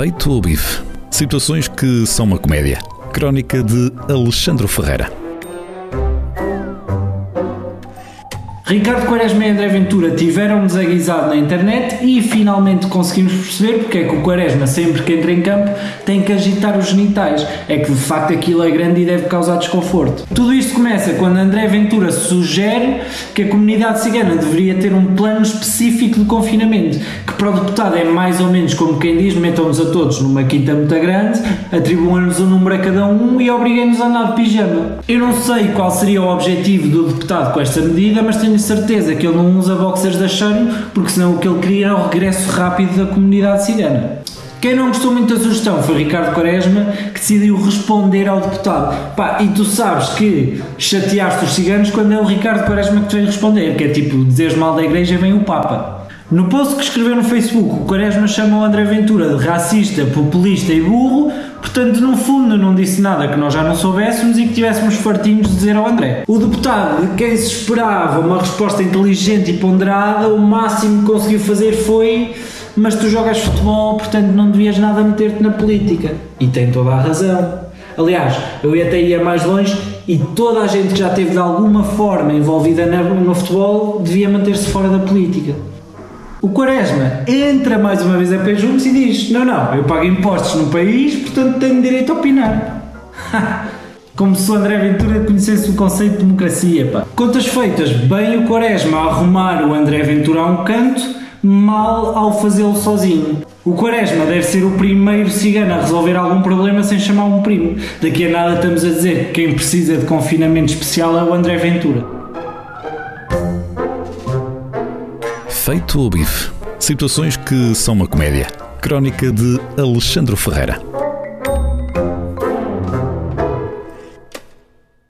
Feito o bife. Situações que são uma comédia. Crónica de Alexandre Ferreira. Ricardo Quaresma e André Ventura tiveram-nos aguisado na internet e finalmente conseguimos perceber porque é que o Quaresma, sempre que entra em campo, tem que agitar os genitais. É que de facto aquilo é grande e deve causar desconforto. Tudo isto começa quando André Ventura sugere que a comunidade cigana deveria ter um plano específico de confinamento, que para o deputado é mais ou menos como quem diz: metam-nos a todos numa quinta muito grande, atribuam-nos um número a cada um e obriguem-nos a andar de pijama. Eu não sei qual seria o objetivo do deputado com esta medida, mas tenho certeza que ele não usa boxers da Shane, porque senão o que ele queria era o regresso rápido da comunidade cigana. Quem não gostou muito da sugestão foi Ricardo Quaresma, que decidiu responder ao deputado. Pá, e tu sabes que chateaste os ciganos quando é o Ricardo Quaresma que te vem responder, que é tipo, dizeres mal da igreja vem o Papa. No post que escreveu no Facebook, o Quaresma chama o André Ventura de racista, populista e burro, portanto, no fundo, não disse nada que nós já não soubéssemos e que tivéssemos fartinhos de dizer ao André. O deputado, de quem se esperava uma resposta inteligente e ponderada, o máximo que conseguiu fazer foi mas tu jogas futebol, portanto não devias nada meter-te na política. E tem toda a razão. Aliás, eu até ia mais longe e toda a gente que já esteve de alguma forma envolvida no futebol devia manter-se fora da política. O Quaresma entra mais uma vez a pé juntos e diz: Não, não, eu pago impostos no país, portanto tenho direito a opinar. Como se o André Ventura conhecesse o conceito de democracia, pá. Contas feitas, bem o Quaresma a arrumar o André Ventura a um canto, mal ao fazê-lo sozinho. O Quaresma deve ser o primeiro cigano a resolver algum problema sem chamar um primo. Daqui a nada estamos a dizer que quem precisa de confinamento especial é o André Ventura. Feito o bife. Situações que são uma comédia. Crónica de Alexandre Ferreira.